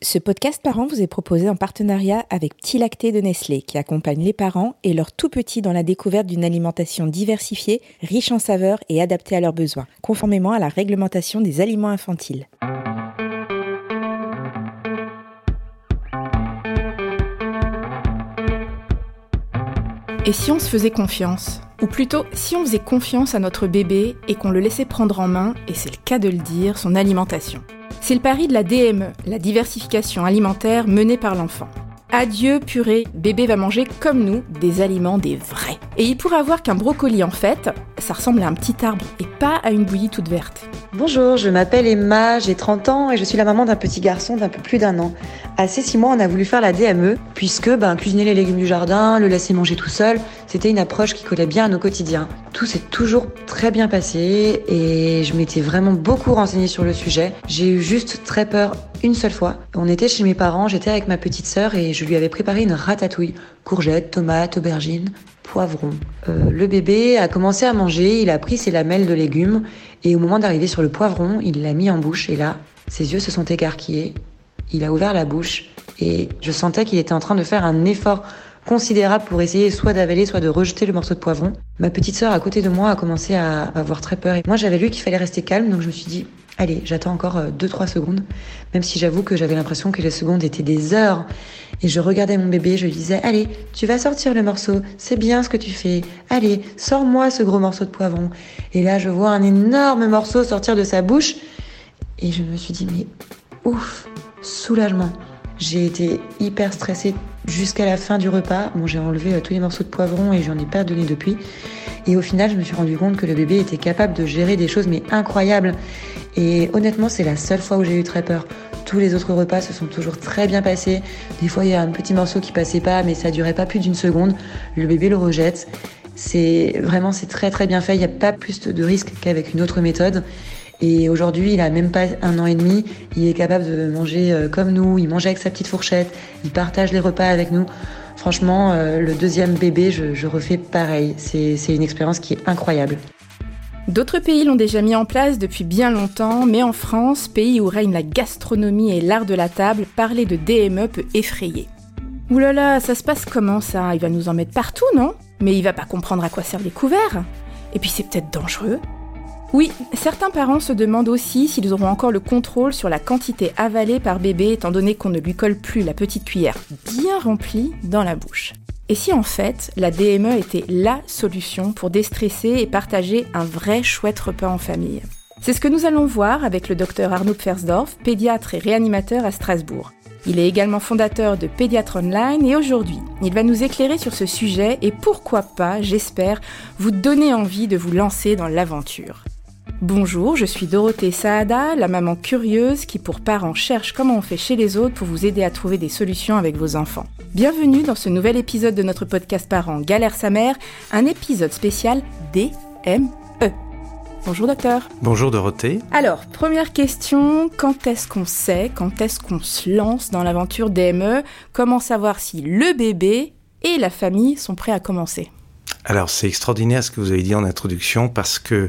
Ce podcast Parents vous est proposé en partenariat avec Petit Lacté de Nestlé qui accompagne les parents et leurs tout petits dans la découverte d'une alimentation diversifiée, riche en saveurs et adaptée à leurs besoins, conformément à la réglementation des aliments infantiles. Et si on se faisait confiance? Ou plutôt, si on faisait confiance à notre bébé et qu'on le laissait prendre en main, et c'est le cas de le dire, son alimentation c'est le pari de la DME, la diversification alimentaire menée par l'enfant. Adieu purée, bébé va manger comme nous des aliments des vrais. Et il pourrait avoir qu'un brocoli en fait, ça ressemble à un petit arbre et pas à une bouillie toute verte. Bonjour, je m'appelle Emma, j'ai 30 ans et je suis la maman d'un petit garçon d'un peu plus d'un an. À ces 6 mois, on a voulu faire la DME puisque ben, cuisiner les légumes du jardin, le laisser manger tout seul, c'était une approche qui collait bien à nos quotidiens. Tout s'est toujours très bien passé et je m'étais vraiment beaucoup renseignée sur le sujet. J'ai eu juste très peur une seule fois. On était chez mes parents, j'étais avec ma petite sœur et je lui avais préparé une ratatouille. Courgettes, tomates, aubergines, poivrons. Euh, le bébé a commencé à manger, il a pris ses lamelles de légumes et au moment d'arriver sur le poivron, il l'a mis en bouche et là, ses yeux se sont écarquillés. Il a ouvert la bouche et je sentais qu'il était en train de faire un effort considérable pour essayer soit d'avaler, soit de rejeter le morceau de poivron. Ma petite sœur à côté de moi a commencé à avoir très peur. Et moi, j'avais lu qu'il fallait rester calme, donc je me suis dit, allez, j'attends encore 2-3 euh, secondes. Même si j'avoue que j'avais l'impression que les secondes étaient des heures. Et je regardais mon bébé, je lui disais, allez, tu vas sortir le morceau, c'est bien ce que tu fais. Allez, sors-moi ce gros morceau de poivron. Et là, je vois un énorme morceau sortir de sa bouche. Et je me suis dit, mais ouf, soulagement. J'ai été hyper stressée jusqu'à la fin du repas. Bon, j'ai enlevé euh, tous les morceaux de poivron et j'en ai pas donné depuis. Et au final, je me suis rendu compte que le bébé était capable de gérer des choses mais incroyables. Et honnêtement, c'est la seule fois où j'ai eu très peur. Tous les autres repas se sont toujours très bien passés. Des fois, il y a un petit morceau qui passait pas, mais ça durait pas plus d'une seconde. Le bébé le rejette. C'est vraiment, c'est très très bien fait. Il n'y a pas plus de risque qu'avec une autre méthode. Et aujourd'hui, il a même pas un an et demi. Il est capable de manger euh, comme nous. Il mange avec sa petite fourchette. Il partage les repas avec nous. Franchement, euh, le deuxième bébé, je, refais pareil. C'est une expérience qui est incroyable. D'autres pays l'ont déjà mis en place depuis bien longtemps, mais en France, pays où règne la gastronomie et l'art de la table, parler de DME peut effrayer. Ouh là ça se passe comment ça? Il va nous en mettre partout, non? Mais il va pas comprendre à quoi servent les couverts? Et puis c'est peut-être dangereux? Oui, certains parents se demandent aussi s'ils auront encore le contrôle sur la quantité avalée par bébé étant donné qu'on ne lui colle plus la petite cuillère bien remplie dans la bouche. Et si en fait la DME était LA solution pour déstresser et partager un vrai chouette repas en famille? C'est ce que nous allons voir avec le docteur Arnaud Pfersdorf, pédiatre et réanimateur à Strasbourg. Il est également fondateur de Pédiatre Online et aujourd'hui, il va nous éclairer sur ce sujet et pourquoi pas, j'espère, vous donner envie de vous lancer dans l'aventure. Bonjour, je suis Dorothée Saada, la maman curieuse qui pour parents cherche comment on fait chez les autres pour vous aider à trouver des solutions avec vos enfants. Bienvenue dans ce nouvel épisode de notre podcast Parents Galère sa mère, un épisode spécial DME. Bonjour docteur. Bonjour Dorothée. Alors, première question, quand est-ce qu'on sait, quand est-ce qu'on se lance dans l'aventure DME Comment savoir si le bébé et la famille sont prêts à commencer? Alors c'est extraordinaire ce que vous avez dit en introduction parce que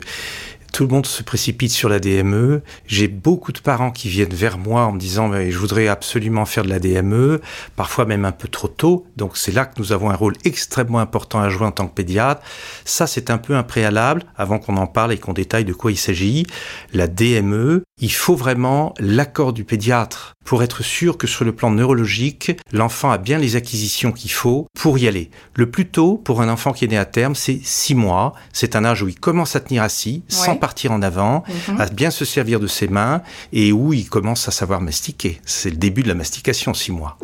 tout le monde se précipite sur la DME. J'ai beaucoup de parents qui viennent vers moi en me disant je voudrais absolument faire de la DME, parfois même un peu trop tôt. Donc c'est là que nous avons un rôle extrêmement important à jouer en tant que pédiatre. Ça c'est un peu un préalable avant qu'on en parle et qu'on détaille de quoi il s'agit. La DME, il faut vraiment l'accord du pédiatre pour être sûr que sur le plan neurologique, l'enfant a bien les acquisitions qu'il faut pour y aller. Le plus tôt pour un enfant qui est né à terme, c'est 6 mois. C'est un âge où il commence à tenir assis, sans partir en avant, mhm. à bien se servir de ses mains et où il commence à savoir mastiquer. C'est le début de la mastication, 6 mois.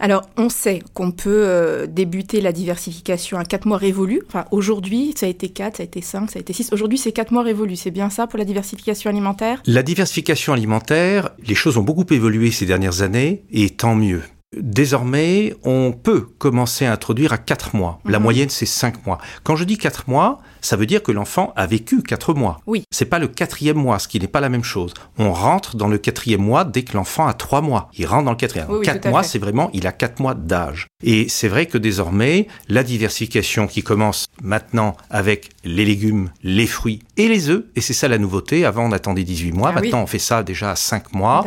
Alors, on sait qu'on peut euh, débuter la diversification à 4 mois révolus. Enfin, aujourd'hui, ça a été 4, ça a été 5, ça a été 6. Aujourd'hui, c'est 4 mois révolus. C'est bien ça pour la diversification alimentaire? La diversification alimentaire, les choses ont beaucoup évolué ces dernières années, et tant mieux. Désormais, on peut commencer à introduire à 4 mois. La Mhm. moyenne, c'est 5 mois. Quand je dis 4 mois, ça veut dire que l'enfant a vécu 4 mois. Oui. C'est pas le quatrième mois, ce qui n'est pas la même chose. On rentre dans le quatrième mois dès que l'enfant a 3 mois. Il rentre dans le quatrième. Oui, oui, 4 tout à mois, c'est vraiment, il a 4 mois d'âge. Et c'est vrai que désormais, la diversification qui commence maintenant avec les légumes, les fruits et les œufs, et c'est ça la nouveauté. Avant, on attendait 18 mois. Ah oui. maintenant, on fait ça déjà à 5 mois.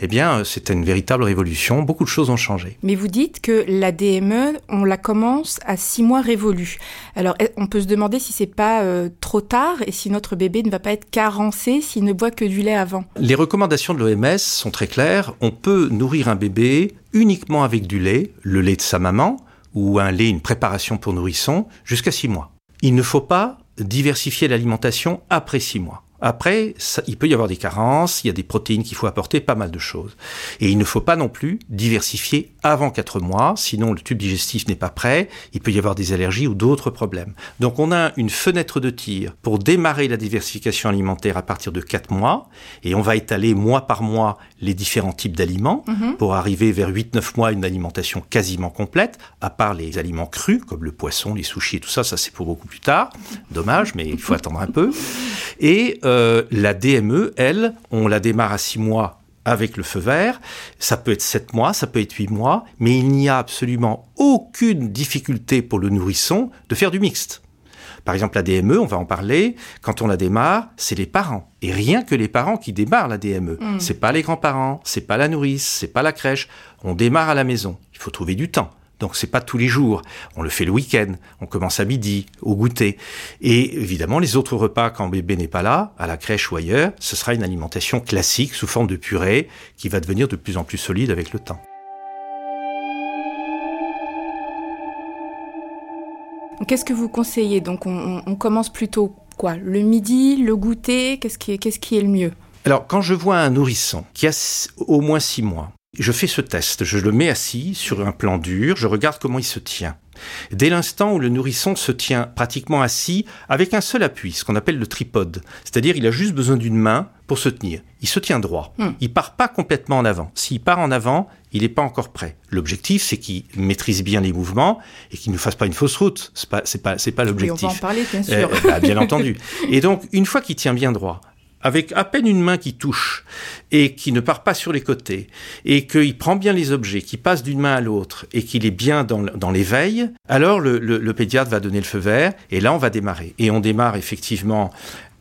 Eh bien, euh, c'est une véritable révolution. Beaucoup de choses ont changé. Mais vous dites que la DME, on la commence à six mois révolus. Alors, on peut se demander si c'est pas euh, trop tard et si notre bébé ne va pas être carencé s'il ne boit que du lait avant? Les recommandations de l'OMS sont très claires. On peut nourrir un bébé uniquement avec du lait, le lait de sa maman, ou un lait, une préparation pour nourrisson, jusqu'à 6 mois. Il ne faut pas diversifier l'alimentation après 6 mois. Après, ça- il peut y avoir des carences, il y a des protéines qu'il faut apporter, pas mal de choses. Et il ne faut pas non plus diversifier avant 4 mois, sinon le tube digestif n'est pas prêt, il peut y avoir des allergies ou d'autres problèmes. Donc on a une fenêtre de tir pour démarrer la diversification alimentaire à partir de 4 mois, et on va étaler mois par mois les différents types d'aliments Mhm. pour arriver vers 8-9 mois à une alimentation quasiment complète, à part les aliments crus, comme le poisson, les sushis et tout ça, ça c'est pour beaucoup plus tard. Dommage, mais il faut attendre un peu. Et euh, la DME, elle, on la démarre à 6 mois avec le feu vert. Ça peut être 7 mois, ça peut être 8 mois, mais il n'y a absolument aucune difficulté pour le nourrisson de faire du mixte. Par exemple, la DME, on va en parler, quand on la démarre, c'est les parents. Et rien que les parents qui démarrent la DME. Mm. C'est pas les grands-parents, c'est pas la nourrice, c'est pas la crèche. On démarre à la maison. Il faut trouver du temps. Donc c'est pas tous les jours. On le fait le week-end. On commence à midi, au goûter. Et évidemment, les autres repas, quand bébé n'est pas là, à la crèche ou ailleurs, ce sera une alimentation classique sous forme de purée qui va devenir de plus en plus solide avec le temps. Qu'est-ce que vous conseillez? Donc, on, commence plutôt quoi? Le midi, le goûter? Qu'est-ce qui, est- qu'est-ce qui est le mieux? Alors, quand je vois un nourrisson qui a au moins six mois, je fais ce test, je le mets assis sur un plan dur, je regarde comment il se tient. Dès l'instant où le nourrisson se tient pratiquement assis avec un seul appui, ce qu'on appelle le tripode, c'est-à-dire il a juste besoin d'une main pour se tenir. Il se tient droit. Hmm. Il part pas complètement en avant. S'il part en avant, il n'est pas encore prêt. L'objectif, c'est qu'il maîtrise bien les mouvements et qu'il ne fasse pas une fausse route. C'est pas, c'est pas, c'est pas Oui, on l'objectif. va en parler, bien Euh, sûr. bah, bien entendu. Et donc, une fois qu'il tient bien droit, avec à peine une main qui touche et qui ne part pas sur les côtés et qu'il prend bien les objets, qui passe d'une main à l'autre et qu'il est bien dans, l'éveil, alors le pédiatre va donner le feu vert et là on va démarrer. Et on démarre effectivement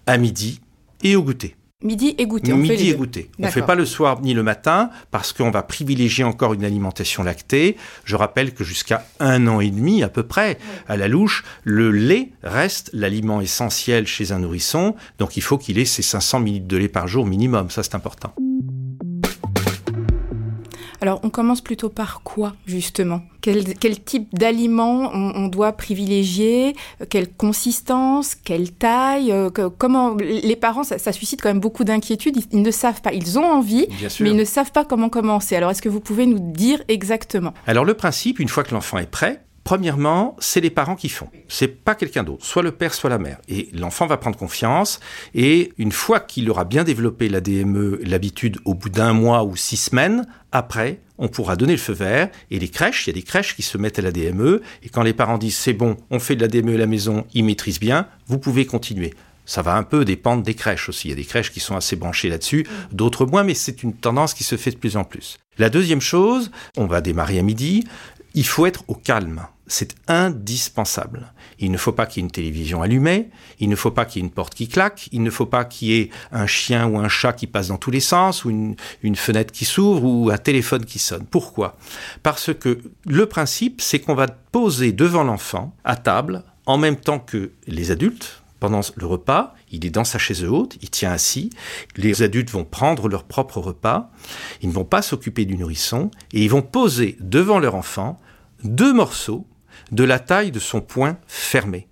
à midi et au goûter. Midi et goûter. on fait Midi et goûter. On D'accord. fait pas le soir ni le matin parce qu'on va privilégier encore une alimentation lactée. Je rappelle que jusqu'à un an et demi à peu près, à la louche, le lait reste l'aliment essentiel chez un nourrisson. Donc il faut qu'il ait ses 500 ml de lait par jour minimum. Ça c'est important. Alors, on commence plutôt par quoi, justement? Quel, quel type d'aliment on, on doit privilégier? Quelle consistance? Quelle taille? Euh, que- Comment Les parents, ça, ça suscite quand même beaucoup d'inquiétudes. Ils, ils ne savent pas. Ils ont envie, mais ils ne savent pas comment commencer. Alors, est-ce que vous pouvez nous dire exactement? Alors le principe, une fois que l'enfant est prêt, premièrement, c'est les parents qui font. C'est pas quelqu'un d'autre, soit le père, soit la mère. Et l'enfant va prendre confiance. Et une fois qu'il aura bien développé la DME, l'habitude, au bout d'un mois ou six semaines, après, on pourra donner le feu vert. Et les crèches, il y a des crèches qui se mettent à la DME. Et quand les parents disent c'est bon, on fait de la DME à la maison, ils maîtrisent bien, vous pouvez continuer. Ça va un peu dépendre des crèches aussi. Il y a des crèches qui sont assez branchées là-dessus, d'autres moins, mais c'est une tendance qui se fait de plus en plus. La deuxième chose, on va démarrer à midi, il faut être au calme. C'est indispensable. Il ne faut pas qu'il y ait une télévision allumée, il ne faut pas qu'il y ait une porte qui claque, il ne faut pas qu'il y ait un chien ou un chat qui passe dans tous les sens, ou une, une fenêtre qui s'ouvre, ou un téléphone qui sonne. Pourquoi? Parce que le principe, c'est qu'on va poser devant l'enfant, à table, en même temps que les adultes, pendant le repas, il est dans sa chaise haute, il tient assis, les adultes vont prendre leur propre repas, ils ne vont pas s'occuper du nourrisson, et ils vont poser devant leur enfant deux morceaux de la taille de son poing fermé.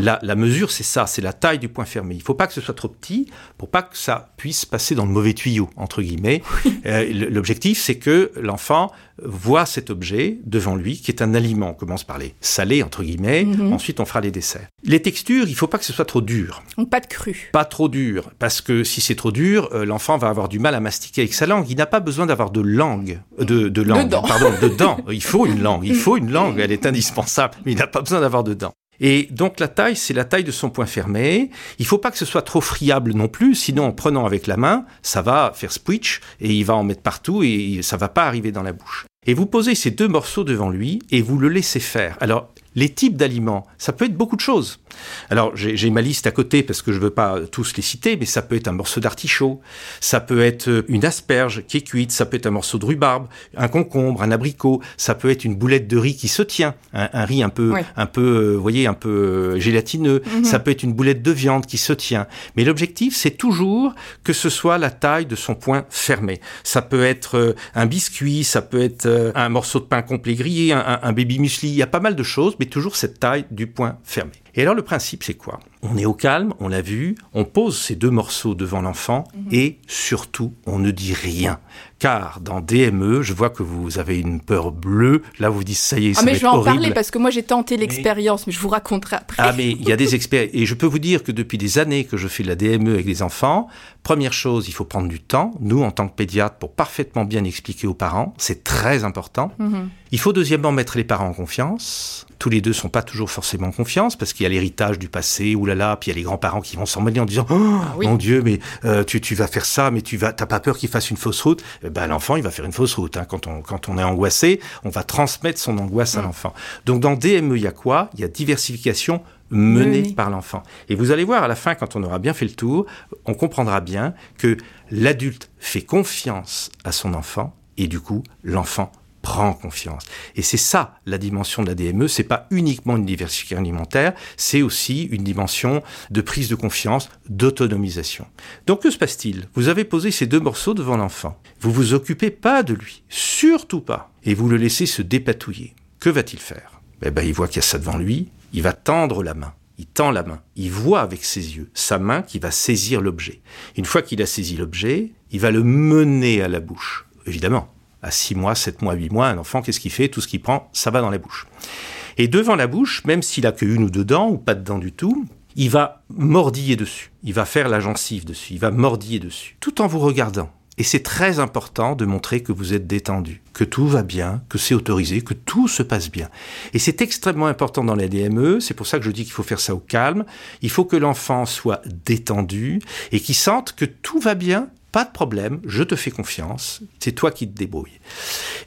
La, la mesure, c'est ça, c'est la taille du point fermé. Il ne faut pas que ce soit trop petit pour pas que ça puisse passer dans le mauvais tuyau, entre guillemets. Euh, L'objectif, c'est que l'enfant voit cet objet devant lui, qui est un aliment. On commence par les salés, entre guillemets, Mhm. ensuite on fera les desserts. Les textures, il ne faut pas que ce soit trop dur. Donc pas de cru. Pas trop dur, parce que si c'est trop dur, euh, l'enfant va avoir du mal à mastiquer avec sa langue. Il n'a pas besoin d'avoir de langue, euh, de, de langue, dents. pardon, de dents. Il faut une langue, il faut une langue, elle est indispensable, mais il n'a pas besoin d'avoir de dents. Et donc la taille, c'est la taille de son point fermé. Il faut pas que ce soit trop friable non plus, sinon en prenant avec la main, ça va faire squitch et il va en mettre partout et ça va pas arriver dans la bouche. Et vous posez ces deux morceaux devant lui et vous le laissez faire. Alors les types d'aliments, ça peut être beaucoup de choses. Alors j'ai ma liste à côté parce que je veux pas tous les citer, mais ça peut être un morceau d'artichaut, ça peut être euh, une asperge qui est cuite, ça peut être un morceau de rhubarbe, un concombre, un abricot, ça peut être une boulette de riz qui se tient, un, un riz un peu, un peu, euh, vous voyez, un peu euh, gélatineux, ça peut être une boulette de viande qui se tient. Mais l'objectif, c'est toujours que ce soit la taille de son point fermé. Ça peut être un biscuit, ça peut être un morceau de pain complet grillé, un, un- un baby muesli, il y a pas mal de choses, mais toujours cette taille du point fermé. Et alors le principe, c'est quoi? On est au calme, on l'a vu, on pose ces deux morceaux devant l'enfant et surtout, on ne dit rien. Car dans DME, je vois que vous avez une peur bleue. Là, vous vous dites, ça y est, ça Ah mais va je vais être en horrible. parler parce que moi j'ai tenté l'expérience, mais je vous raconterai après. Ah, mais il y a des experts. Et je peux vous dire que depuis des années que je fais de la DME avec les enfants, première chose, il faut prendre du temps, nous, en tant que pédiatre, pour parfaitement bien expliquer aux parents. C'est très important. Mhm. Il faut deuxièmement mettre les parents en confiance. Tous les deux sont pas toujours forcément en confiance parce qu'il y a l'héritage du passé, oulala, puis il y a les grands-parents qui vont s'en mêler en disant oh, Ah oui. mon Dieu, mais euh, tu, tu vas faire ça, mais tu vas, t'as pas peur qu'il fasse une fausse route? Eh Ben l'enfant, il va faire une fausse route. Hein. Quand on quand on est angoissé, on va transmettre son angoisse à Mm. l'enfant. Donc dans DME, il y a quoi? Il y a diversification menée Menée. par l'enfant. Et vous allez voir à la fin, quand on aura bien fait le tour, on comprendra bien que l'adulte fait confiance à son enfant et du coup, l'enfant prend confiance. Et c'est ça la dimension de la DME, c'est pas uniquement une diversification alimentaire, c'est aussi une dimension de prise de confiance, d'autonomisation. Donc que se passe-t-il? Vous avez posé ces deux morceaux devant l'enfant. Vous vous occupez pas de lui, surtout pas, et vous le laissez se dépatouiller. Que va-t-il faire? Eh ben, il voit qu'il y a ça devant lui, il va tendre la main. Il tend la main, il voit avec ses yeux sa main qui va saisir l'objet. Une fois qu'il a saisi l'objet, il va le mener à la bouche. Évidemment, à 6 mois, 7 mois, 8 mois, un enfant, qu'est-ce qu'il fait? Tout ce qu'il prend, ça va dans la bouche. Et devant la bouche, même s'il a que une ou deux dents, ou pas de dents du tout, il va mordiller dessus. Il va faire la gencive dessus. Il va mordiller dessus. Tout en vous regardant. Et c'est très important de montrer que vous êtes détendu, que tout va bien, que c'est autorisé, que tout se passe bien. Et c'est extrêmement important dans la DME, c'est pour ça que je dis qu'il faut faire ça au calme. Il faut que l'enfant soit détendu et qu'il sente que tout va bien, pas de problème, je te fais confiance, c'est toi qui te débrouilles.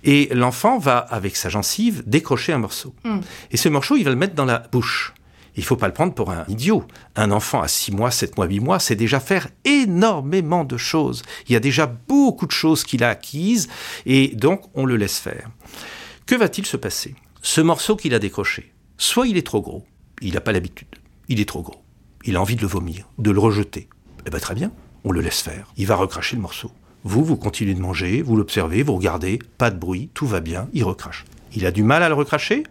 Et l'enfant va, avec sa gencive, décrocher un morceau. Mm. Et ce morceau, il va le mettre dans la bouche. Il faut pas le prendre pour un idiot. Un enfant à 6 mois, 7 mois, 8 mois, c'est déjà faire énormément de choses. Il y a déjà beaucoup de choses qu'il a acquises et donc on le laisse faire. Que va-t-il se passer? Ce morceau qu'il a décroché, soit il est trop gros, il n'a pas l'habitude, il est trop gros, il a envie de le vomir, de le rejeter. Eh bien très bien, on le laisse faire. Il va recracher le morceau. Vous, vous continuez de manger, vous l'observez, vous regardez, pas de bruit, tout va bien, il recrache. Il a du mal à le recracher?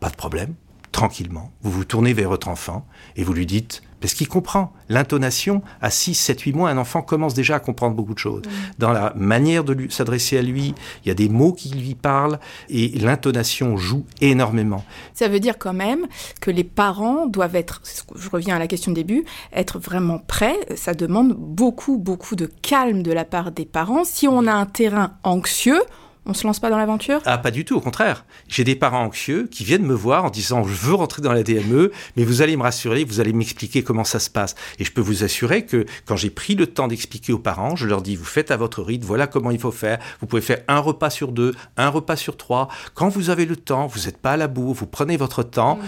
Pas de problème. Tranquillement, vous vous tournez vers votre enfant et vous lui dites, parce qu'il comprend, l'intonation, à 6, 7, 8 mois, un enfant commence déjà à comprendre beaucoup de choses. Dans la manière de s'adresser à lui, il y a des mots qui lui parlent et l'intonation joue énormément. Ça veut dire quand même que les parents doivent être, je reviens à la question de début, être vraiment prêts. Ça demande beaucoup, beaucoup de calme de la part des parents. Si on a un terrain anxieux, on se lance pas dans l'aventure? Ah, pas du tout, au contraire. J'ai des parents anxieux qui viennent me voir en disant je veux rentrer dans la DME, mais vous allez me rassurer, vous allez m'expliquer comment ça se passe. Et je peux vous assurer que quand j'ai pris le temps d'expliquer aux parents, je leur dis vous faites à votre rythme, voilà comment il faut faire. Vous pouvez faire un repas sur deux, un repas sur trois. Quand vous avez le temps, vous n'êtes pas à la bourre, vous prenez votre temps.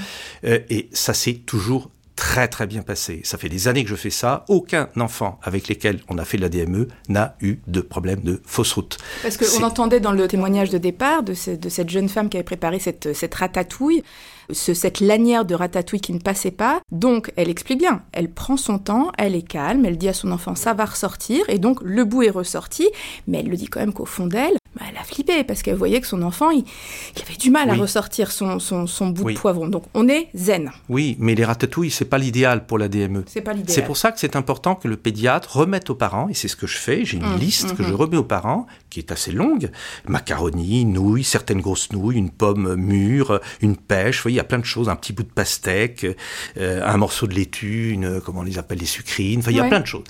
Euh, et ça s'est toujours très très bien passé. Ça fait des années que je fais ça. Aucun enfant avec lesquels on a fait de la DME n'a eu de problème de fausse route. Parce qu'on entendait dans le témoignage de départ de, ce- de cette jeune femme qui avait préparé cette, cette ratatouille, ce- cette lanière de ratatouille qui ne passait pas. Donc, elle explique bien. Elle prend son temps, elle est calme, elle dit à son enfant ça va ressortir, et donc le bout est ressorti, mais elle le dit quand même qu'au fond d'elle, bah, elle a flippé parce qu'elle voyait que son enfant, il, avait du mal à ressortir son, son, bout de poivron. Donc on est zen. Oui, mais les ratatouilles, c'est pas l'idéal pour la DME. C'est pas l'idéal. C'est pour ça que c'est important que le pédiatre remette aux parents, et c'est ce que je fais, j'ai une mmh, liste que mmh, je mmh. remets aux parents, qui est assez longue, macaroni, nouilles, certaines grosses nouilles, une pomme mûre, une pêche, vous voyez, y a plein de choses, un petit bout de pastèque, euh, un morceau de laitue, une, comment on les appelle, les sucrines, enfin il y a plein de choses.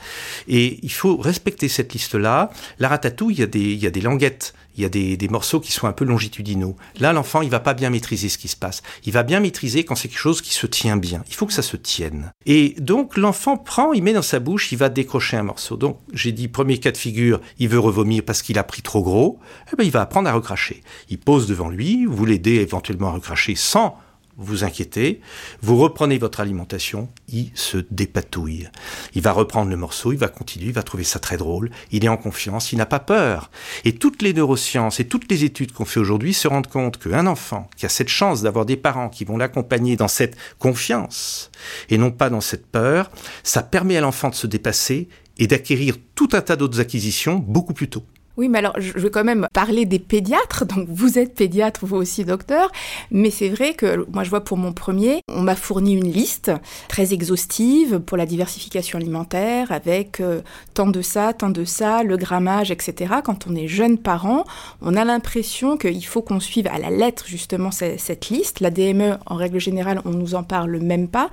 Et il faut respecter cette liste-là. La ratatouille, il y a des, il y a des languettes, il y a des, des, morceaux qui sont un peu longitudinaux. Là, l'enfant, il va pas bien maîtriser ce qui se passe. Il va bien maîtriser quand c'est quelque chose qui se tient bien. Il faut que ça se tienne. Et donc, l'enfant prend, il met dans sa bouche, il va décrocher un morceau. Donc, j'ai dit, premier cas de figure, il veut revomir parce qu'il a pris trop gros. Eh ben, il va apprendre à recracher. Il pose devant lui, vous l'aidez éventuellement à recracher sans vous inquiétez, vous reprenez votre alimentation, il se dépatouille. Il va reprendre le morceau, il va continuer, il va trouver ça très drôle, il est en confiance, il n'a pas peur. Et toutes les neurosciences et toutes les études qu'on fait aujourd'hui se rendent compte qu'un enfant qui a cette chance d'avoir des parents qui vont l'accompagner dans cette confiance et non pas dans cette peur, ça permet à l'enfant de se dépasser et d'acquérir tout un tas d'autres acquisitions beaucoup plus tôt. Oui, mais alors je vais quand même parler des pédiatres. Donc vous êtes pédiatre, vous aussi docteur. Mais c'est vrai que moi je vois pour mon premier, on m'a fourni une liste très exhaustive pour la diversification alimentaire avec euh, tant de ça, tant de ça, le grammage, etc. Quand on est jeune parent, on a l'impression qu'il faut qu'on suive à la lettre justement cette, liste. La DME, en règle générale, on nous en parle même pas.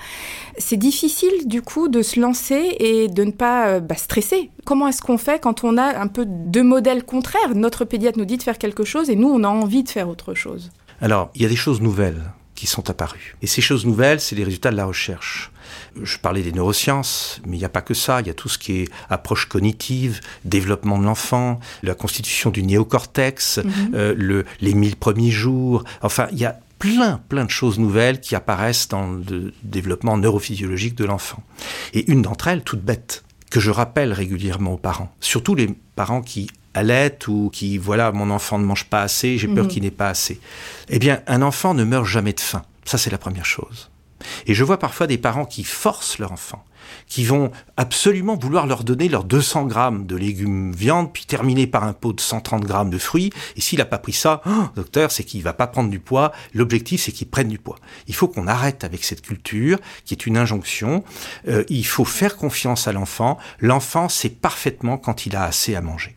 C'est difficile du coup de se lancer et de ne pas euh, bah, stresser. Comment est-ce qu'on fait quand on a un peu deux modèles contraire. Notre pédiatre nous dit de faire quelque chose et nous, on a envie de faire autre chose. Alors, il y a des choses nouvelles qui sont apparues. Et ces choses nouvelles, c'est les résultats de la recherche. Je parlais des neurosciences, mais il n'y a pas que ça. Il y a tout ce qui est approche cognitive, développement de l'enfant, la constitution du néocortex, mhm. euh, le, les mille premiers jours. Enfin, il y a plein, plein de choses nouvelles qui apparaissent dans le développement neurophysiologique de l'enfant. Et une d'entre elles, toute bête, que je rappelle régulièrement aux parents, surtout les parents qui allaitent ou qui, voilà, mon enfant ne mange pas assez, j'ai peur mhm. qu'il n'ait pas assez. Eh bien, un enfant ne meurt jamais de faim. Ça, c'est la première chose. Et je vois parfois des parents qui forcent leur enfant, qui vont absolument vouloir leur donner leurs 200 grammes de légumes viande, puis terminer par un pot de 130 grammes de fruits. Et s'il n'a pas pris ça, oh, docteur, c'est qu'il va pas prendre du poids. L'objectif, c'est qu'il prenne du poids. Il faut qu'on arrête avec cette culture, qui est une injonction. Euh, il faut faire confiance à l'enfant. L'enfant sait parfaitement quand il a assez à manger.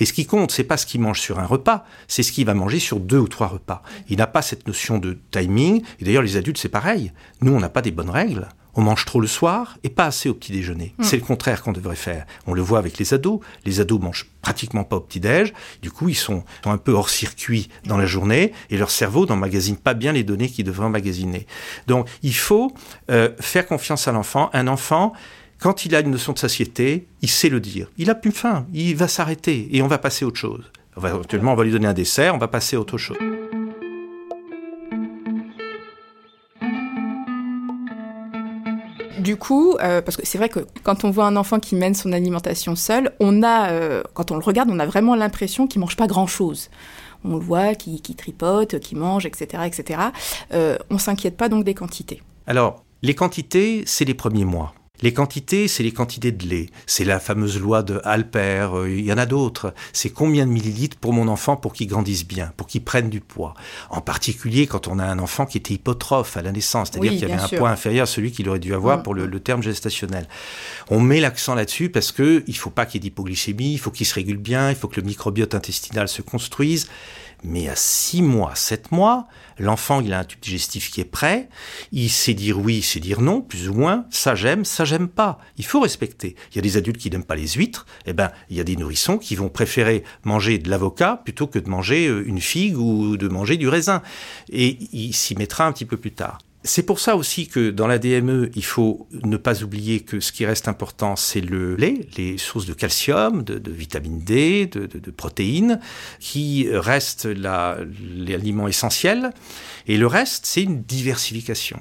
Et ce qui compte, c'est pas ce qu'il mange sur un repas, c'est ce qu'il va manger sur deux ou trois repas. Il n'a pas cette notion de timing. Et d'ailleurs, les adultes, c'est pareil. Nous, on n'a pas des bonnes règles. On mange trop le soir et pas assez au petit déjeuner. Hmm. C'est le contraire qu'on devrait faire. On le voit avec les ados. Les ados mangent pratiquement pas au petit déj. Du coup, ils sont, un peu hors circuit dans la journée et leur cerveau n'emmagasine pas bien les données qu'ils devraient emmagasiner. Donc, il faut euh, faire confiance à l'enfant. Un enfant, quand il a une notion de satiété, il sait le dire. Il a plus faim, il va s'arrêter et on va passer à autre chose. On va, éventuellement, on va lui donner un dessert, on va passer à autre chose. Du coup, euh, parce que c'est vrai que quand on voit un enfant qui mène son alimentation seul, on a, euh, quand on le regarde, on a vraiment l'impression qu'il mange pas grand-chose. On le voit, qui, tripote, qui mange, etc., etc. Euh, on s'inquiète pas donc des quantités. Alors, les quantités, c'est les premiers mois. Les quantités, c'est les quantités de lait. C'est la fameuse loi de Alper, euh, il y en a d'autres. C'est combien de millilitres pour mon enfant pour qu'il grandisse bien, pour qu'il prenne du poids? En particulier quand on a un enfant qui était hypotrophe à la naissance, c'est-à-dire qu'il avait un poids inférieur à celui qu'il aurait dû avoir mm. pour le, terme gestationnel. On met l'accent là-dessus parce que il faut pas qu'il y ait d'hypoglycémie, il faut qu'il se régule bien, il faut que le microbiote intestinal se construise. Mais à 6 mois, 7 mois, l'enfant, il a un tube digestif qui est prêt, il sait dire oui, il sait dire non, plus ou moins, ça j'aime, ça j'aime pas. Il faut respecter. Il y a des adultes qui n'aiment pas les huîtres, eh ben, il y a des nourrissons qui vont préférer manger de l'avocat plutôt que de manger euh, une figue ou de manger du raisin. Et il s'y mettra un petit peu plus tard. C'est pour ça aussi que dans la DME, il faut ne pas oublier que ce qui reste important, c'est le lait, les sources de calcium, de, vitamine D, de, protéines, qui restent l'aliment essentiel. Et le reste, c'est une diversification.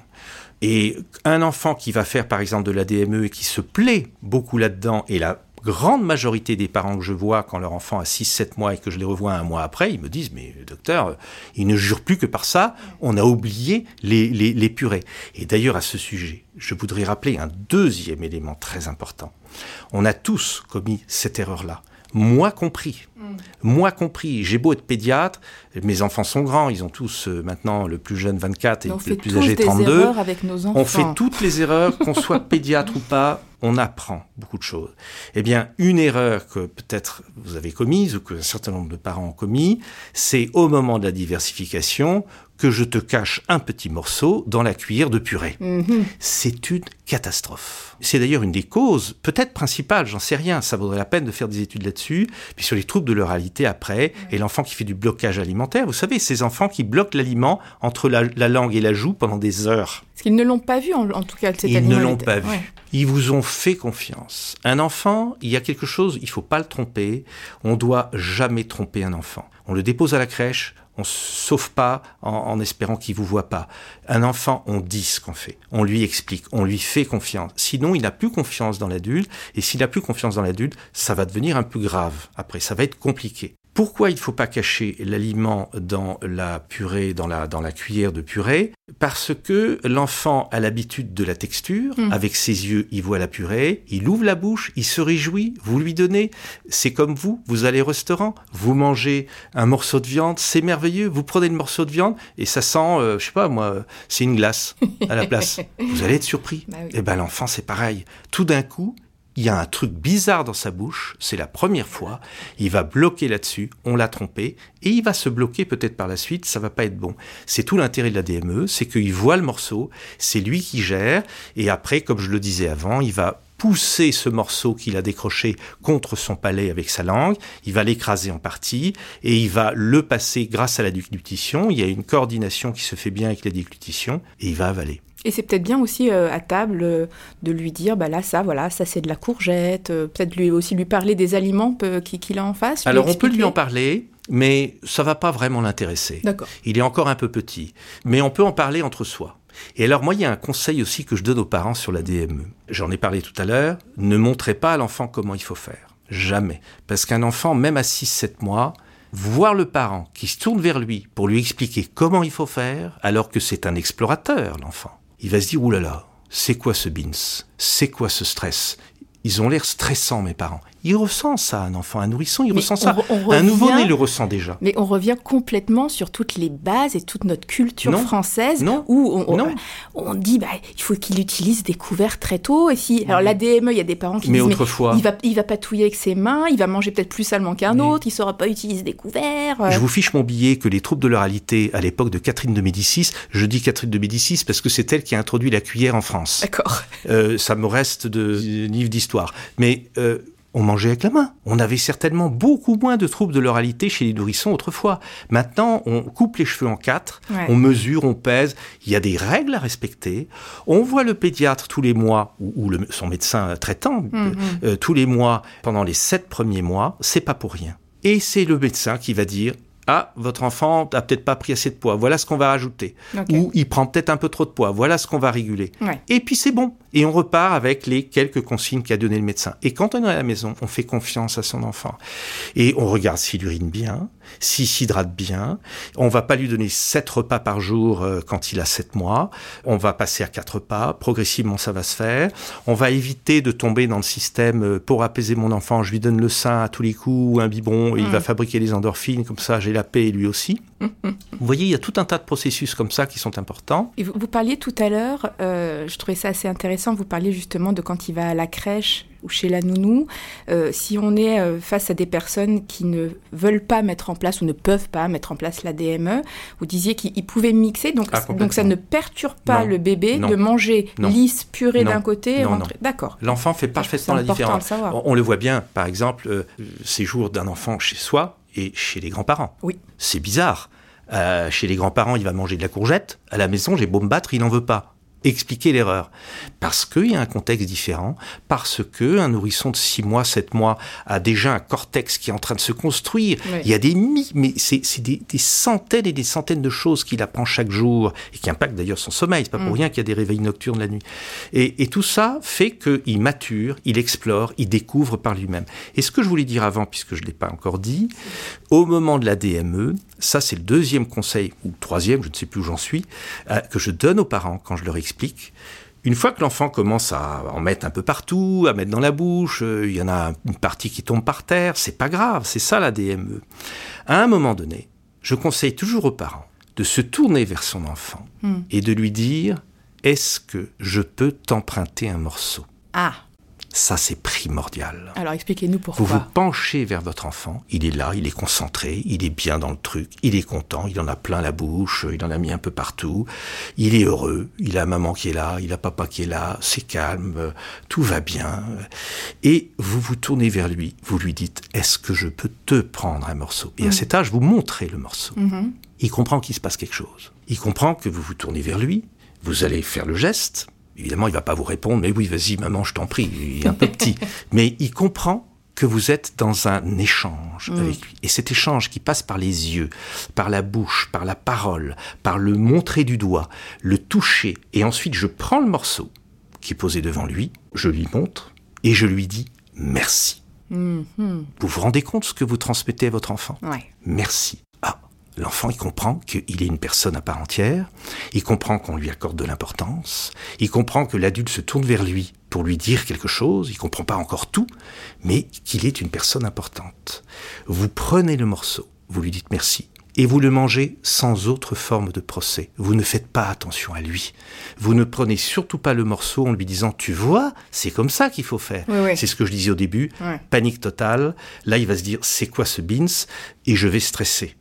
Et un enfant qui va faire par exemple de la DME et qui se plaît beaucoup là-dedans, et là grande majorité des parents que je vois quand leur enfant a 6-7 mois et que je les revois un mois après, ils me disent Mais docteur, ils ne jurent plus que par ça, on a oublié les, les, purées. Et d'ailleurs, à ce sujet, je voudrais rappeler un deuxième élément très important. On a tous commis cette erreur-là, moi compris. Mm. Moi compris, j'ai beau être pédiatre, mes enfants sont grands, ils ont tous euh, maintenant le plus jeune 24 et le plus âgé 32. Avec nos enfants. On fait toutes les erreurs, qu'on soit pédiatre ou pas, on apprend beaucoup de choses. Eh bien, une erreur que peut-être vous avez commise ou que un certain nombre de parents ont commis, c'est au moment de la diversification que je te cache un petit morceau dans la cuillère de purée. Mhm. C'est une catastrophe. C'est d'ailleurs une des causes, peut-être principale, j'en sais rien, ça vaudrait la peine de faire des études là-dessus, puis sur les troubles de l'oralité après, et l'enfant qui fait du blocage alimentaire, vous savez, ces enfants qui bloquent l'aliment entre la, langue et la joue pendant des heures. Parce qu'ils ne l'ont pas vu, en, tout cas, cet Ils ne l'ont pas vu. Ils vous ont fait confiance. Un enfant, il y a quelque chose, il faut pas le tromper. On doit jamais tromper un enfant. On le dépose à la crèche, on ne sauve pas en, espérant qu'il vous voit pas. Un enfant, on dit ce qu'on fait. On lui explique. On lui fait confiance. Sinon, il n'a plus confiance dans l'adulte. Et s'il n'a plus confiance dans l'adulte, ça va devenir un peu grave. Après, ça va être compliqué. Pourquoi il ne faut pas cacher l'aliment dans la purée, dans la, dans la cuillère de purée? Parce que l'enfant a l'habitude de la texture. Hmm. Avec ses yeux, il voit la purée, il ouvre la bouche, il se réjouit, vous lui donnez. C'est comme vous, vous allez au restaurant, vous mangez un morceau de viande, c'est merveilleux. Vous prenez le morceau de viande et ça sent, euh, je sais pas moi, c'est une glace à la place. vous allez être surpris. Bah Et eh ben l'enfant, c'est pareil. Tout d'un coup, il y a un truc bizarre dans sa bouche, c'est la première fois, il va bloquer là-dessus, on l'a trompé, et il va se bloquer peut-être par la suite, ça va pas être bon. C'est tout l'intérêt de la DME, c'est qu'il voit le morceau, c'est lui qui gère, et après, comme je le disais avant, il va pousser ce morceau qu'il a décroché contre son palais avec sa langue, il va l'écraser en partie et il va le passer grâce à la déglutition. Il y a une coordination qui se fait bien avec la déglutition et il va avaler. Et c'est peut-être bien aussi euh, à table euh, de lui dire, bah là, ça, voilà, ça c'est de la courgette. Euh, peut-être lui aussi lui parler des aliments qu'il a en face. Alors on peut lui en parler, mais ça va pas vraiment l'intéresser. D'accord. Il est encore un peu petit, mais on peut en parler entre soi. Et alors moi, il y a un conseil aussi que je donne aux parents sur la DME. J'en ai parlé tout à l'heure. Ne montrez pas à l'enfant comment il faut faire. Jamais. Parce qu'un enfant, même à 6-7 mois, voir le parent qui se tourne vers lui pour lui expliquer comment il faut faire, alors que c'est un explorateur, l'enfant il va se dire, oulala, c'est quoi ce bins? C'est quoi ce stress? Ils ont l'air stressants, mes parents il ressent ça, un enfant, un nourrisson, il ressent ça. un nouveau-né le ressent déjà. Mais on revient complètement sur toutes les bases et toute notre culture française non. où on, on, dit bah, il faut qu'il utilise des couverts très tôt. Et si, alors l'ADME, il y a des parents qui mais disent autrefois, il va, il va patouiller avec ses mains, il va manger peut-être plus salement qu'un autre, il ne saura pas utiliser des couverts. Je vous fiche mon billet que les troubles de l'oralité à l'époque de Catherine de Médicis, je dis Catherine de Médicis parce que c'est elle qui a introduit la cuillère en France. D'accord. Euh, ça me reste de livre d'histoire. Mais euh, on mangeait avec la main. On avait certainement beaucoup moins de troubles de l'oralité chez les nourrissons autrefois. Maintenant, on coupe les cheveux en quatre, on mesure, on pèse. Il y a des règles à respecter. On voit le pédiatre tous les mois ou, son médecin traitant mhm. euh, tous les mois pendant les sept premiers mois. C'est pas pour rien. Et c'est le médecin qui va dire ah, votre enfant a peut-être pas pris assez de poids, voilà ce qu'on va rajouter. Ou il prend peut-être un peu trop de poids, voilà ce qu'on va réguler. Et puis c'est bon. Et on repart avec les quelques consignes qu'a donné le médecin. Et quand on est à la maison, on fait confiance à son enfant. Et on regarde s'il urine bien, s'il s'hydrate bien. On va pas lui donner sept repas par jour euh, quand il a sept mois. On va passer à quatre repas. Progressivement, ça va se faire. On va éviter de tomber dans le système euh, pour apaiser mon enfant. Je lui donne le sein à tous les coups ou un biberon et il va mm. fabriquer les endorphines. Comme ça, j'ai la paix et lui aussi. Vous voyez, il y a tout un tas de processus comme ça qui sont importants. Et vous, parliez tout à l'heure, euh, je trouvais ça assez intéressant, vous parliez justement de quand il va à la crèche ou chez la nounou, euh, si on est euh, face à des personnes qui ne veulent pas mettre en place ou ne peuvent pas mettre en place la DME, vous disiez qu'ils pouvaient mixer, donc, ah, donc ça ne perturbe pas le bébé de manger lisse, purée d'un côté. D'accord. L'enfant fait parfaitement la différence. On, le voit bien, par exemple, euh, séjour d'un enfant chez soi et chez les grands-parents. Oui. C'est bizarre. chez les grands-parents, il va manger de la courgette. À la maison, j'ai beau me battre, il n'en veut pas expliquer l'erreur. Parce qu'il y a un contexte différent, parce que un nourrisson de 6 mois, 7 mois a déjà un cortex qui est en train de se construire. Il y a des mais c'est des, des, centaines et des centaines de choses qu'il apprend chaque jour et qui impactent d'ailleurs son sommeil. C'est pas pour mm. rien qu'il y a des réveils nocturnes la nuit. Et, et tout ça fait qu'il mature, il explore, il découvre par lui-même. Et ce que je voulais dire avant, puisque je l'ai pas encore dit, au moment de la DME, ça c'est le deuxième conseil ou troisième, je ne sais plus où j'en suis, euh, que je donne aux parents quand je leur explique Une fois que l'enfant commence à en mettre un peu partout, à mettre dans la bouche, euh, il y en a une partie qui tombe par terre, c'est pas grave, c'est ça la DME. À un moment donné, je conseille toujours aux parents de se tourner vers son enfant Hmm. et de lui dire Est-ce que je peux t'emprunter un morceau? Ah, Ça, c'est primordial. alors expliquez-nous Vous vous pourquoi. penchez vers votre enfant, il est là, il est concentré, il est bien dans le truc, il est content, il en a plein la bouche, il en a mis un peu partout, il est heureux, il a maman qui est là, il a papa qui est là, c'est calme, tout va bien. Et vous vous tournez vers lui, vous lui dites, est-ce que je peux te prendre un morceau? Et à cet âge, vous montrez le morceau. Mhm. Il comprend qu'il se passe quelque chose. Il comprend que vous vous tournez vers lui, vous allez faire le geste. Évidemment, il va pas vous répondre, mais oui, vas-y, maman, je t'en prie, il est un peu petit. Mais il comprend que vous êtes dans un échange avec lui. Et cet échange qui passe par les yeux, par la bouche, par la parole, par le montrer du doigt, le toucher, et ensuite je prends le morceau qui est posé devant lui, je lui montre, et je lui dis merci. Mhm. Vous vous rendez compte ce que vous transmettez à votre enfant? Ouais. merci. L'enfant, il comprend qu'il est une personne à part entière, il comprend qu'on lui accorde de l'importance, il comprend que l'adulte se tourne vers lui pour lui dire quelque chose, il comprend pas encore tout, mais qu'il est une personne importante. Vous prenez le morceau, vous lui dites merci, et vous le mangez sans autre forme de procès. Vous ne faites pas attention à lui. Vous ne prenez surtout pas le morceau en lui disant Tu vois, c'est comme ça qu'il faut faire. Oui, oui. C'est ce que je disais au début. Panique totale. Là, il va se dire C'est quoi ce beans Et je vais stresser.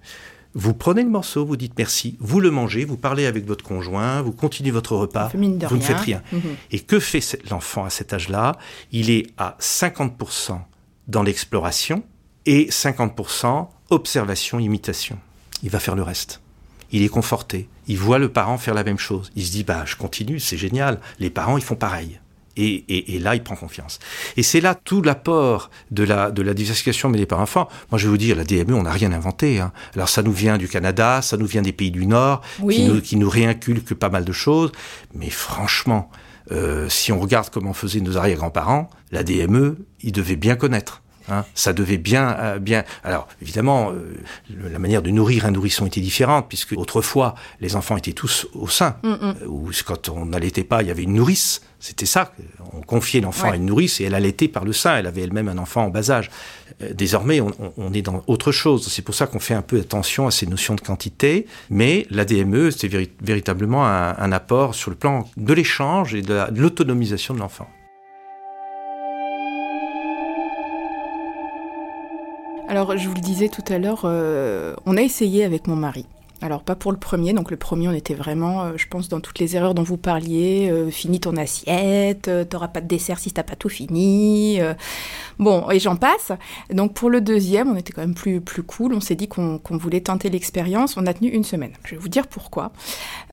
Vous prenez le morceau, vous dites merci, vous le mangez, vous parlez avec votre conjoint, vous continuez votre repas, vous ne faites rien. Mhm. Et que fait l'enfant à cet âge-là? Il est à 50% dans l'exploration et 50% observation, imitation. Il va faire le reste. Il est conforté. Il voit le parent faire la même chose. Il se dit, bah, je continue, c'est génial. Les parents, ils font pareil. Et, et- et là, il prend confiance. Et c'est là tout l'apport de la, de la diversification des par enfants. Moi, je vais vous dire, la DME, on n'a rien inventé. hein. Alors, ça nous vient du Canada, ça nous vient des pays du Nord, Oui. qui, nous, qui nous réinculquent pas mal de choses. Mais franchement, euh, si on regarde comment faisaient nos arrière-grands-parents, la DME, ils devaient bien connaître. Hein, ça devait bien, euh, bien. Alors évidemment, euh, le- la manière de nourrir un nourrisson était différente puisque autrefois les enfants étaient tous au sein. Euh, Ou quand on n'allaitait pas, il y avait une nourrice. C'était ça. On confiait l'enfant Ouais. à une nourrice et elle allaitait par le sein. Elle avait elle-même un enfant en bas âge. Euh, désormais, on, on- on est dans autre chose. C'est pour ça qu'on fait un peu attention à ces notions de quantité. Mais la DME, c'est véri- véritablement un, un apport sur le plan de l'échange et de l'autonomisation de l'enfant. Alors, je vous le disais tout à l'heure, euh, on a essayé avec mon mari. Alors, pas pour le premier, donc le premier, on était vraiment, euh, je pense, dans toutes les erreurs dont vous parliez. euh, finis ton assiette, euh, t'auras pas de dessert si t'as pas tout fini. euh, bon, et j'en passe. Donc, pour le deuxième, on était quand même plus, plus cool. On s'est dit qu'on voulait tenter l'expérience. On a tenu une semaine. Je vais vous dire pourquoi.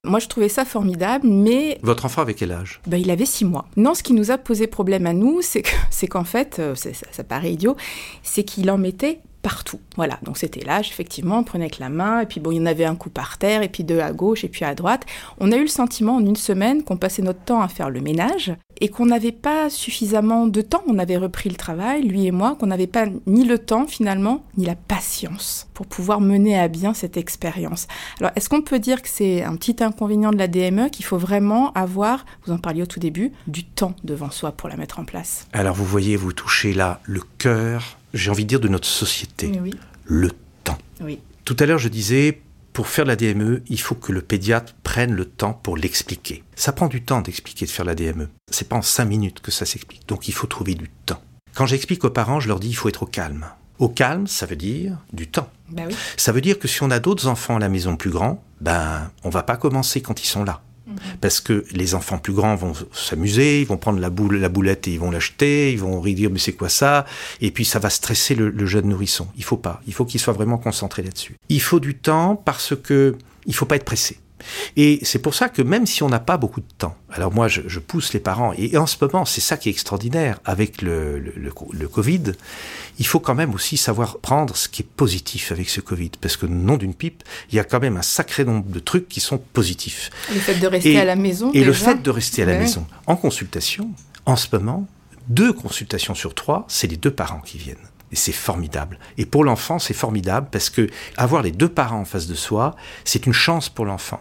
Moi, je trouvais ça formidable, mais Votre enfant avait quel âge? Bah, il avait six mois. Non, ce qui nous a posé problème à nous, c'est que- c'est qu'en fait, ça paraît idiot, c'est qu'il en mettait partout. Voilà, donc c'était l'âge, effectivement, on prenait avec la main, et puis bon, il y en avait un coup par terre, et puis deux à gauche, et puis à droite. On a eu le sentiment en une semaine qu'on passait notre temps à faire le ménage, et qu'on n'avait pas suffisamment de temps. On avait repris le travail, lui et moi, qu'on n'avait pas ni le temps finalement, ni la patience pour pouvoir mener à bien cette expérience. Alors, est-ce qu'on peut dire que c'est un petit inconvénient de la DME qu'il faut vraiment avoir, vous en parliez au tout début, du temps devant soi pour la mettre en place? Alors vous voyez, vous touchez là le cœur, j'ai envie de dire, de notre société, oui. le temps. Oui. Tout à l'heure, je disais, pour faire la DME, il faut que le pédiatre prenne le temps pour l'expliquer. Ça prend du temps d'expliquer, de faire la DME. C'est pas en cinq minutes que ça s'explique. Donc il faut trouver du temps. Quand j'explique aux parents, je leur dis, il faut être au calme. Au calme, ça veut dire du temps. Bah oui. Ça veut dire que si on a d'autres enfants à la maison plus grands, ben, on va pas commencer quand ils sont là. Parce que les enfants plus grands vont s'amuser, ils vont prendre la, boule, la boulette et ils vont l'acheter, ils vont dire mais c'est quoi ça? Et puis ça va stresser le, le jeune nourrisson. Il faut pas. Il faut qu'il soit vraiment concentré là-dessus. Il faut du temps parce que il faut pas être pressé. Et c'est pour ça que même si on n'a pas beaucoup de temps, alors moi je, je pousse les parents, et en ce moment c'est ça qui est extraordinaire avec le, le, le, le Covid, il faut quand même aussi savoir prendre ce qui est positif avec ce Covid, parce que nom d'une pipe, il y a quand même un sacré nombre de trucs qui sont positifs. Le fait de rester Et- à la maison. Et le fait de rester à la Ouais. maison en consultation, en ce moment, deux consultations sur trois, c'est les deux parents qui viennent. Et c'est formidable. Et pour l'enfant, c'est formidable parce que avoir les deux parents en face de soi, c'est une chance pour l'enfant.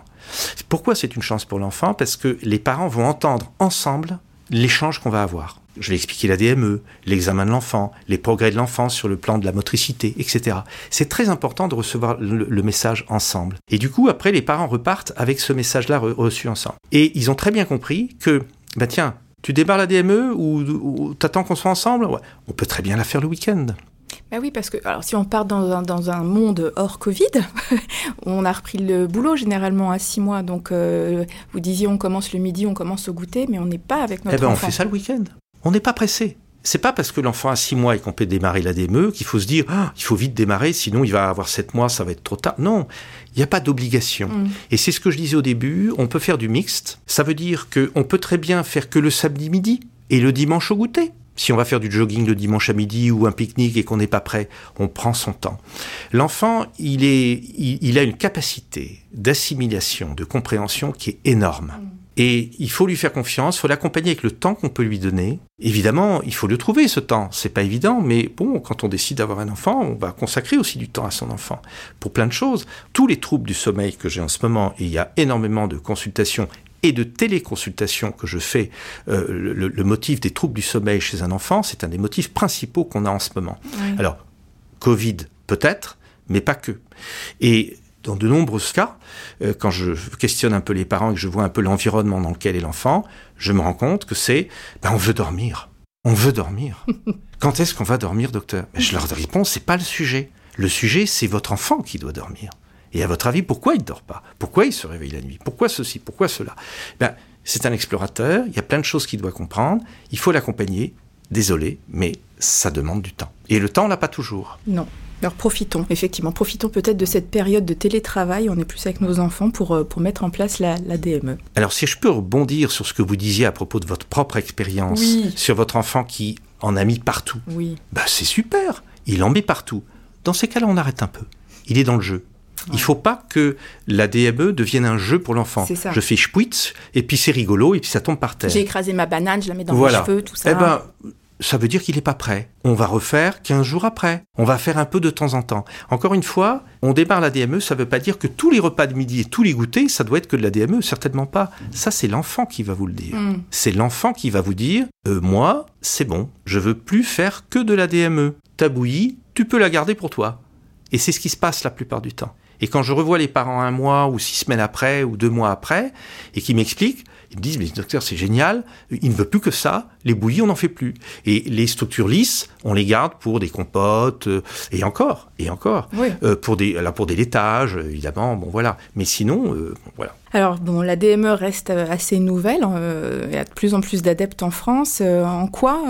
Pourquoi c'est une chance pour l'enfant? Parce que les parents vont entendre ensemble l'échange qu'on va avoir. Je vais expliquer la DME, l'examen de l'enfant, les progrès de l'enfant sur le plan de la motricité, etc. C'est très important de recevoir le, message ensemble. Et du coup, après, les parents repartent avec ce message-là reçu ensemble. Et ils ont très bien compris que, bah tiens, tu débarres la DME ou, t'attends qu'on soit ensemble? On peut très bien la faire le week-end. Bah oui, parce que alors, si on part dans un, dans un monde hors Covid, on a repris le boulot généralement à six mois. Donc, euh, vous disiez, on commence le midi, on commence au goûter, mais on n'est pas avec notre eh ben, enfant. On fait ça le week-end. On n'est pas pressé. C'est pas parce que l'enfant a six mois et qu'on peut démarrer la DME qu'il faut se dire ah, il faut vite démarrer, sinon il va avoir sept mois, ça va être trop tard. Non, il n'y a pas d'obligation. Mm. Et c'est ce que je disais au début, on peut faire du mixte. Ça veut dire qu'on peut très bien faire que le samedi midi et le dimanche au goûter. Si on va faire du jogging le dimanche à midi ou un pique-nique et qu'on n'est pas prêt, on prend son temps. L'enfant, il, est, il, a une capacité d'assimilation, de compréhension qui est énorme. Mm. Et il faut lui faire confiance, il faut l'accompagner avec le temps qu'on peut lui donner. Évidemment, il faut le trouver ce temps, c'est pas évident, mais bon, quand on décide d'avoir un enfant, on va consacrer aussi du temps à son enfant pour plein de choses. Tous les troubles du sommeil que j'ai en ce moment, et il y a énormément de consultations et de téléconsultations que je fais, euh, le, motif des troubles du sommeil chez un enfant, c'est un des motifs principaux qu'on a en ce moment. Alors, Covid peut-être, mais pas que. Et dans de nombreux cas, euh, quand je questionne un peu les parents et que je vois un peu l'environnement dans lequel est l'enfant, je me rends compte que c'est ben, on veut dormir. On veut dormir. Quand est-ce qu'on va dormir, docteur? Ben, Je leur réponds, c'est pas le sujet. Le sujet, c'est votre enfant qui doit dormir. Et à votre avis, pourquoi il ne dort pas? Pourquoi il se réveille la nuit? Pourquoi ceci? Pourquoi cela? Ben, C'est un explorateur, il y a plein de choses qu'il doit comprendre, il faut l'accompagner. Désolé, mais ça demande du temps. Et le temps, on l'a pas toujours. Non. Alors profitons, effectivement, profitons peut-être de cette période de télétravail, on est plus avec nos enfants pour, euh, pour mettre en place la, DME. Alors si je peux rebondir sur ce que vous disiez à propos de votre propre expérience, sur votre enfant qui en a mis partout, oui. bah, c'est super, il en met partout. Dans ces cas-là, on arrête un peu. Il est dans le jeu. Il faut pas que la DME devienne un jeu pour l'enfant. Je fais chpouitz, et puis c'est rigolo, et puis ça tombe par terre. J'ai écrasé ma banane, je la mets dans les cheveux, tout ça. Eh ben, ça veut dire qu'il n'est pas prêt. On va refaire 15 jours après. On va faire un peu de temps en temps. Encore une fois, on démarre la DME, ça ne veut pas dire que tous les repas de midi et tous les goûters, ça doit être que de la DME, certainement pas. Ça, c'est l'enfant qui va vous le dire. Hmm. C'est l'enfant qui va vous dire, euh, moi, c'est bon, je veux plus faire que de la DME. Ta bouillie, tu peux la garder pour toi. Et c'est ce qui se passe la plupart du temps. Et quand je revois les parents un mois ou six semaines après ou deux mois après, et qui m'expliquent, ils me disent, mais docteur, c'est génial, il ne veut plus que ça, les bouillies, on n'en fait plus. Et les structures lisses, on les garde pour des compotes, euh, et encore, et encore, euh, pour, des, là, pour des laitages, évidemment, bon voilà. Mais sinon, euh, voilà. Alors, bon, la DME reste assez nouvelle, il y a de plus en plus d'adeptes en France. en quoi,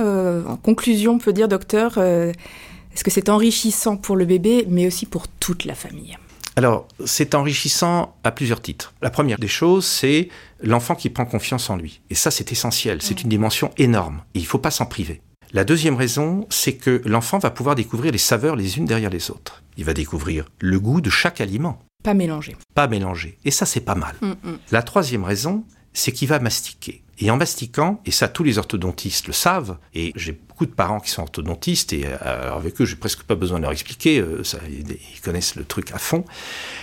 en conclusion, on peut dire, docteur, est-ce que c'est enrichissant pour le bébé, mais aussi pour toute la famille? Alors, c'est enrichissant à plusieurs titres. La première des choses, c'est l'enfant qui prend confiance en lui. Et ça, c'est essentiel. C'est une dimension énorme. Et il ne faut pas s'en priver. La deuxième raison, c'est que l'enfant va pouvoir découvrir les saveurs les unes derrière les autres. Il va découvrir le goût de chaque aliment. Pas mélanger. Pas mélanger. Et ça, c'est pas mal. Mm, mm. La troisième raison, c'est qu'il va mastiquer. Et en mastiquant, et ça tous les orthodontistes le savent, et j'ai beaucoup de parents qui sont orthodontistes, et euh, avec eux, j'ai presque pas besoin de leur expliquer, euh, ça, ils connaissent le truc à fond.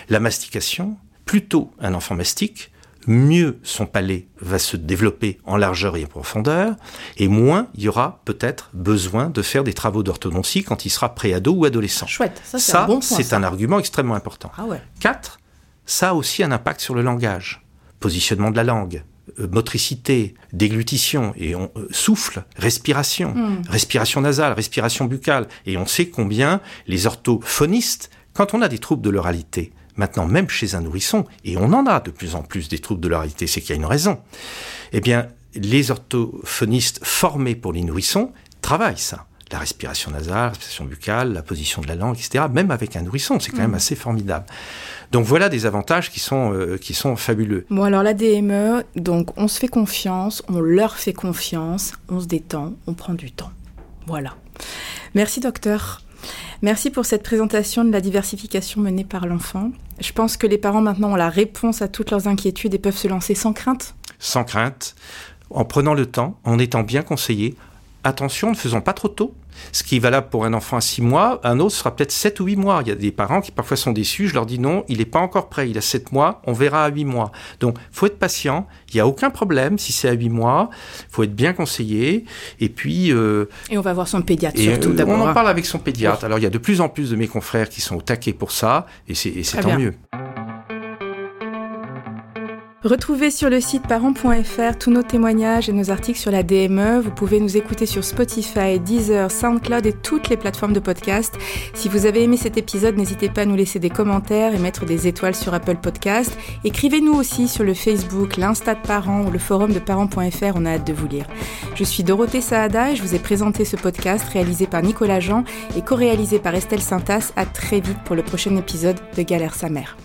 La mastication, plutôt un enfant mastique, mieux son palais va se développer en largeur et en profondeur, et moins il y aura peut-être besoin de faire des travaux d'orthodontie quand il sera préado ou adolescent. Chouette, ça c'est un, bon un argument extrêmement important. Ah ouais. Quatre, ça a aussi un impact sur le langage, positionnement de la langue, motricité, déglutition, et on euh, souffle, respiration, hmm. respiration nasale, respiration buccale, et on sait combien les orthophonistes, quand on a des troubles de l'oralité, maintenant même chez un nourrisson, et on en a de plus en plus des troubles de l'oralité, c'est qu'il y a une raison, eh bien, les orthophonistes formés pour les nourrissons travaillent ça la respiration nasale, la respiration buccale, la position de la langue, etc. Même avec un nourrisson, c'est quand même hmm. assez formidable. Donc voilà des avantages qui sont, euh, qui sont fabuleux. Bon alors la DME, donc on se fait confiance, on leur fait confiance, on se détend, on prend du temps. Voilà. Merci docteur. Merci pour cette présentation de la diversification menée par l'enfant. Je pense que les parents maintenant ont la réponse à toutes leurs inquiétudes et peuvent se lancer sans crainte? Sans crainte, en prenant le temps, en étant bien conseillés, attention, ne faisons pas trop tôt. Ce qui est valable pour un enfant à 6 mois, un autre sera peut-être 7 ou 8 mois. Il y a des parents qui parfois sont déçus. Je leur dis non, il n'est pas encore prêt. Il a 7 mois, on verra à 8 mois. Donc, faut être patient. Il n'y a aucun problème si c'est à 8 mois. faut être bien conseillé. Et puis... Euh, et on va voir son pédiatre surtout d'abord. On en parle avec son pédiatre. Alors, il y a de plus en plus de mes confrères qui sont au taquet pour ça. Et c'est tant mieux. Retrouvez sur le site parents.fr tous nos témoignages et nos articles sur la DME. Vous pouvez nous écouter sur Spotify, Deezer, SoundCloud et toutes les plateformes de podcast. Si vous avez aimé cet épisode, n'hésitez pas à nous laisser des commentaires et mettre des étoiles sur Apple Podcast. Écrivez-nous aussi sur le Facebook, l'Insta de parents ou le forum de parents.fr. On a hâte de vous lire. Je suis Dorothée Saada et je vous ai présenté ce podcast réalisé par Nicolas Jean et co-réalisé par Estelle Saintas. À très vite pour le prochain épisode de Galère sa mère.